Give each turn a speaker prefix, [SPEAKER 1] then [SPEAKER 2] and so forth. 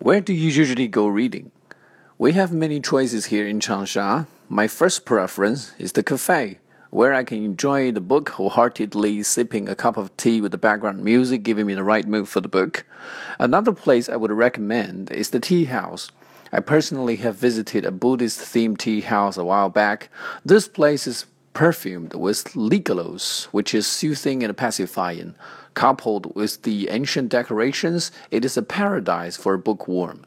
[SPEAKER 1] Where do you usually go reading? We have many choices here in Changsha. My first preference is the cafe, where I can enjoy the book wholeheartedly, sipping a cup of tea with the background music giving me the right mood for the book. Another place I would recommend is the tea house. I personally have visited a Buddhist themed tea house a while back. This place is perfumed with ligulose, which is soothing and pacifying. Coupled with the ancient decorations, it is a paradise for a bookworm.